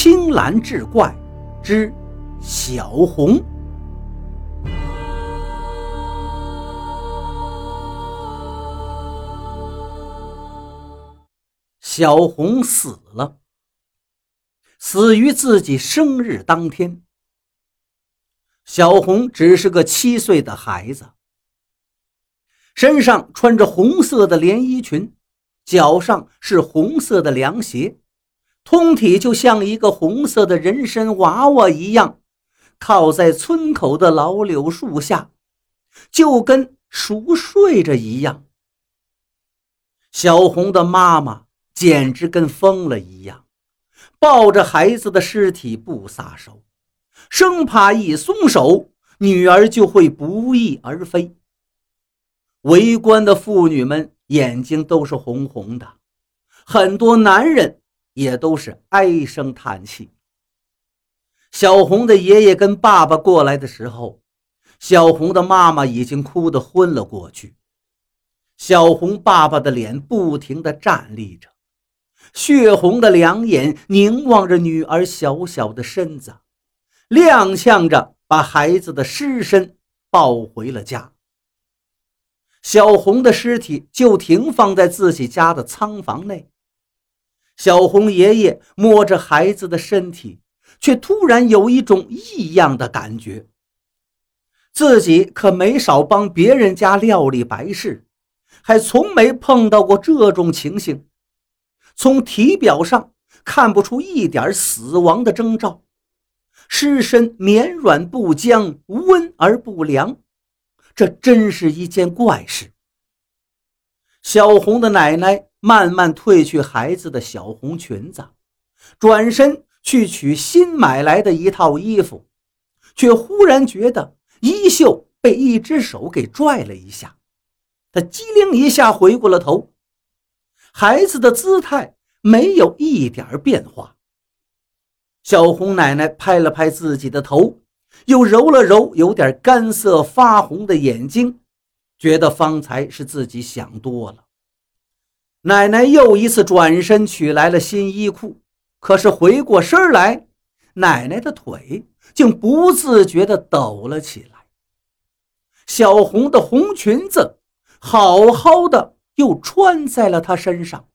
青蓝志怪之小红。小红死了，死于自己生日当天。小红只是个七岁的孩子，身上穿着红色的连衣裙，脚上是红色的凉鞋，通体就像一个红色的人参娃娃一样，靠在村口的老柳树下，就跟熟睡着一样。小红的妈妈。简直跟疯了一样，抱着孩子的尸体不撒手，生怕一松手，女儿就会不翼而飞。围观的妇女们眼睛都是红红的，很多男人也都是唉声叹气。小红的爷爷跟爸爸过来的时候，小红的妈妈已经哭得昏了过去，小红爸爸的脸不停地站立着。血红的两眼凝望着女儿小小的身子，踉跄着把孩子的尸身抱回了家。小红的尸体就停放在自己家的仓房内。小红爷爷摸着孩子的身体，却突然有一种异样的感觉。自己可没少帮别人家料理白事，还从没碰到过这种情形。从体表上看不出一点死亡的征兆，尸身绵软不僵，温而不凉，这真是一件怪事。小红的奶奶慢慢褪去孩子的小红裙子，转身去取新买来的一套衣服，却忽然觉得衣袖被一只手给拽了一下，他机灵一下回过了头。孩子的姿态没有一点变化。小红奶奶拍了拍自己的头，又揉了揉有点干涩发红的眼睛，觉得方才是自己想多了。奶奶又一次转身取来了新衣裤，可是回过身来，奶奶的腿竟不自觉地抖了起来。小红的红裙子好好的。又穿在了她身上，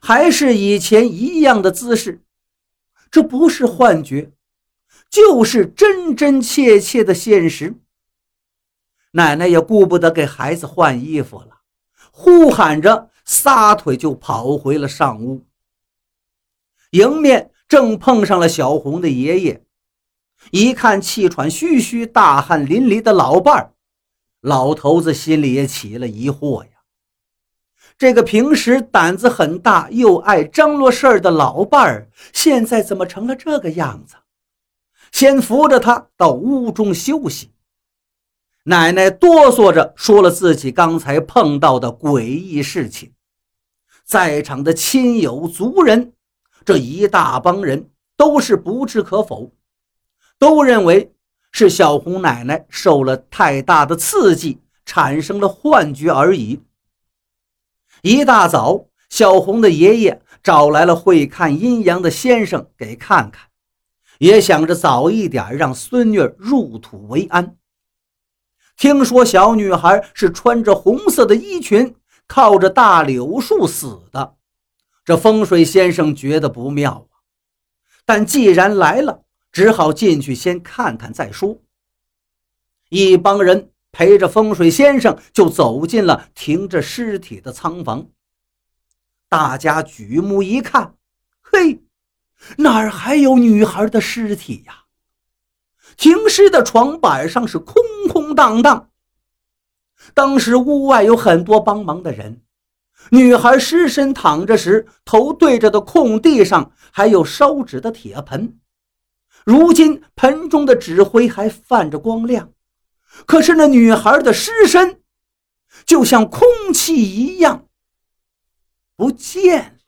还是以前一样的姿势。这不是幻觉，就是真真切切的现实。奶奶也顾不得给孩子换衣服了，呼喊着撒腿就跑回了上屋。迎面正碰上了小红的爷爷，一看气喘吁吁、大汗淋漓的老伴儿，老头子心里也起了疑惑呀。这个平时胆子很大又爱张罗事儿的老伴儿，现在怎么成了这个样子？先扶着他到屋中休息。奶奶哆嗦着说了自己刚才碰到的诡异事情。在场的亲友族人，这一大帮人都是不置可否，都认为是小红奶奶受了太大的刺激，产生了幻觉而已。一大早，小红的爷爷找来了会看阴阳的先生给看看，也想着早一点让孙女入土为安。听说小女孩是穿着红色的衣裙，靠着大柳树死的，这风水先生觉得不妙啊。但既然来了，只好进去先看看再说。一帮人。陪着风水先生就走进了停着尸体的仓房。大家举目一看，嘿，哪儿还有女孩的尸体呀？停尸的床板上是空空荡荡。当时屋外有很多帮忙的人，女孩尸身躺着时，头对着的空地上还有烧纸的铁盆，如今盆中的纸灰还泛着光亮。可是那女孩的尸身，就像空气一样不见了。